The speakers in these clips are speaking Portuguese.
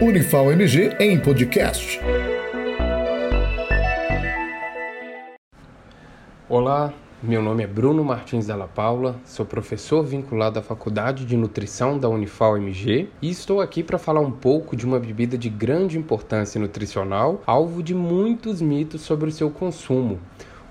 Unifal MG em podcast. Olá, meu nome é Bruno Martins Della Paula, sou professor vinculado à Faculdade de Nutrição da Unifal MG e estou aqui para falar um pouco de uma bebida de grande importância nutricional, alvo de muitos mitos sobre o seu consumo,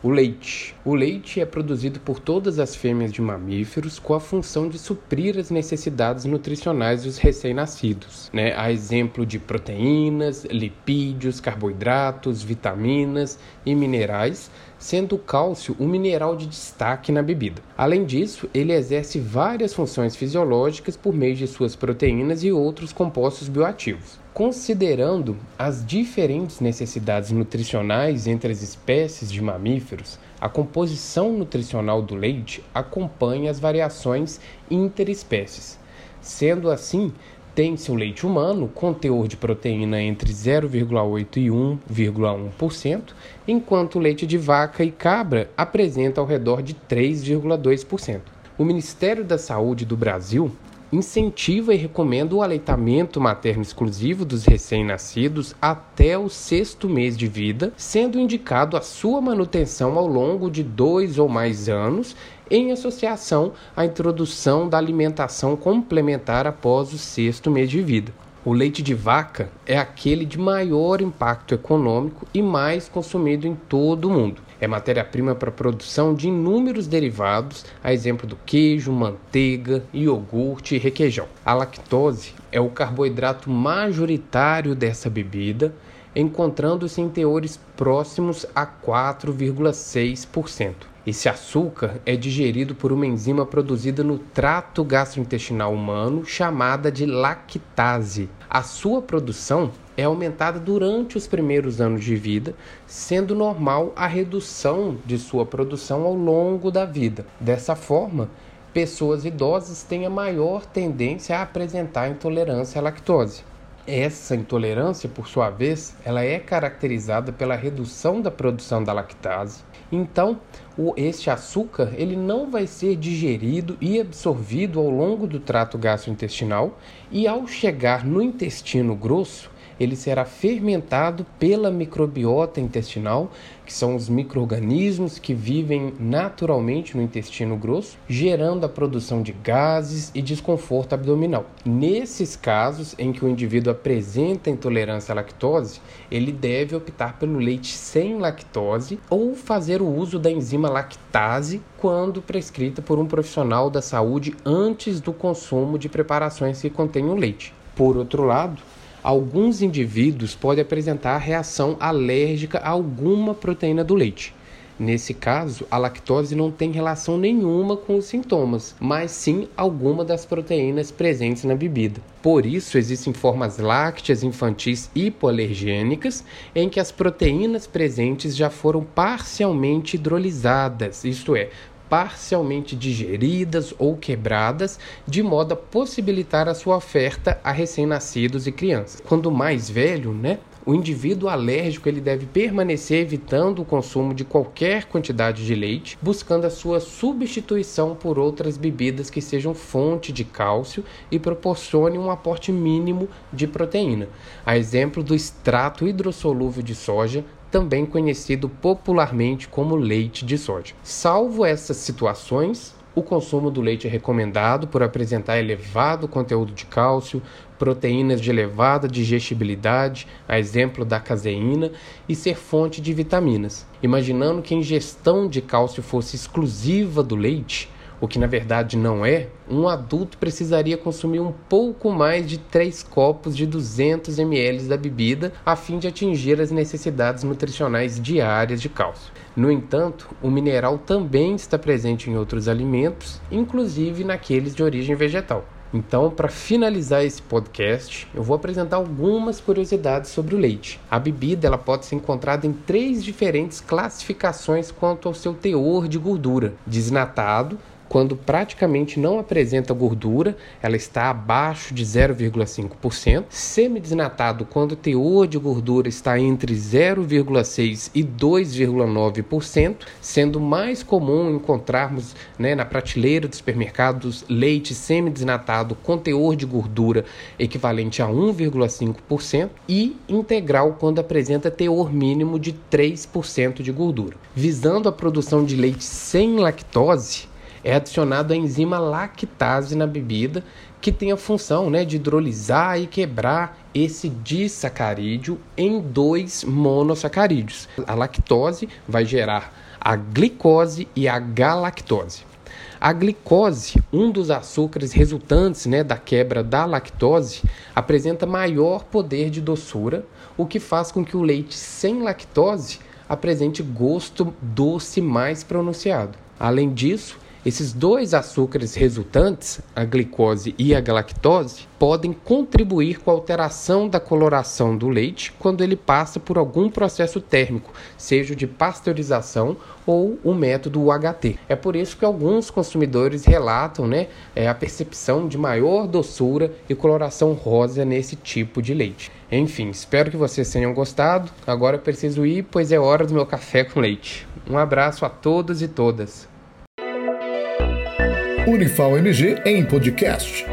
o leite. O leite é produzido por todas as fêmeas de mamíferos com a função de suprir as necessidades nutricionais dos recém-nascidos, né? A exemplo de proteínas, lipídios, carboidratos, vitaminas e minerais, sendo o cálcio o mineral de destaque na bebida. Além disso, ele exerce várias funções fisiológicas por meio de suas proteínas e outros compostos bioativos. Considerando as diferentes necessidades nutricionais entre as espécies de mamíferos, a composição nutricional do leite acompanha as variações interespécies. Sendo assim, tem-se o leite humano com teor de proteína entre 0,8% e 1,1%, enquanto o leite de vaca e cabra apresenta ao redor de 3,2%. O Ministério da Saúde do Brasil incentiva e recomenda o aleitamento materno exclusivo dos recém-nascidos até o sexto mês de vida, sendo indicado a sua manutenção ao longo de dois ou mais anos, em associação à introdução da alimentação complementar após o sexto mês de vida. O leite de vaca é aquele de maior impacto econômico e mais consumido em todo o mundo. É matéria-prima para a produção de inúmeros derivados, a exemplo do queijo, manteiga, iogurte e requeijão. A lactose é o carboidrato majoritário dessa bebida, encontrando-se em teores próximos a 4,6%. Esse açúcar é digerido por uma enzima produzida no trato gastrointestinal humano chamada de lactase. A sua produção é aumentada durante os primeiros anos de vida, sendo normal a redução de sua produção ao longo da vida. Dessa forma, pessoas idosas têm a maior tendência a apresentar intolerância à lactose. Essa intolerância, por sua vez, ela é caracterizada pela redução da produção da lactase. Então, o, este açúcar ele não vai ser digerido e absorvido ao longo do trato gastrointestinal e ao chegar no intestino grosso, ele será fermentado pela microbiota intestinal, que são os microorganismos que vivem naturalmente no intestino grosso, gerando a produção de gases e desconforto abdominal. Nesses casos em que o indivíduo apresenta intolerância à lactose, ele deve optar pelo leite sem lactose ou fazer o uso da enzima lactase quando prescrita por um profissional da saúde antes do consumo de preparações que contenham leite. Por outro lado, alguns indivíduos podem apresentar reação alérgica a alguma proteína do leite. Nesse caso, a lactose não tem relação nenhuma com os sintomas, mas sim alguma das proteínas presentes na bebida. Por isso, existem formas lácteas infantis hipoalergênicas em que as proteínas presentes já foram parcialmente hidrolisadas, isto é, parcialmente digeridas ou quebradas, de modo a possibilitar a sua oferta a recém-nascidos e crianças. Quando mais velho, né, o indivíduo alérgico ele deve permanecer evitando o consumo de qualquer quantidade de leite, buscando a sua substituição por outras bebidas que sejam fonte de cálcio e proporcionem um aporte mínimo de proteína. A exemplo do extrato hidrossolúvel de soja, também conhecido popularmente como leite de soja. Salvo essas situações, o consumo do leite é recomendado por apresentar elevado conteúdo de cálcio, proteínas de elevada digestibilidade, a exemplo da caseína, e ser fonte de vitaminas. Imaginando que a ingestão de cálcio fosse exclusiva do leite, o que na verdade não é, um adulto precisaria consumir um pouco mais de 3 copos de 200 ml da bebida a fim de atingir as necessidades nutricionais diárias de cálcio. No entanto, o mineral também está presente em outros alimentos, inclusive naqueles de origem vegetal. Então, para finalizar esse podcast, eu vou apresentar algumas curiosidades sobre o leite. A bebida ela pode ser encontrada em três diferentes classificações quanto ao seu teor de gordura: desnatado, quando praticamente não apresenta gordura, ela está abaixo de 0,5%. Semidesnatado, quando o teor de gordura está entre 0,6% e 2,9%, sendo mais comum encontrarmos né, na prateleira dos supermercados leite semidesnatado com teor de gordura equivalente a 1,5% e integral quando apresenta teor mínimo de 3% de gordura. Visando a produção de leite sem lactose, é adicionado a enzima lactase na bebida, que tem a função né, de hidrolisar e quebrar esse disacarídeo em dois monossacarídeos. A lactose vai gerar a glicose e a galactose. A glicose, um dos açúcares resultantes né, da quebra da lactose, apresenta maior poder de doçura, o que faz com que o leite sem lactose apresente gosto doce mais pronunciado. Além disso, esses dois açúcares resultantes, a glicose e a galactose, podem contribuir com a alteração da coloração do leite quando ele passa por algum processo térmico, seja de pasteurização ou o método UHT. É por isso que alguns consumidores relatam né, é, a percepção de maior doçura e coloração rosa nesse tipo de leite. Enfim, espero que vocês tenham gostado. Agora eu preciso ir, pois é hora do meu café com leite. Um abraço a todos e todas. Unifal MG em podcast.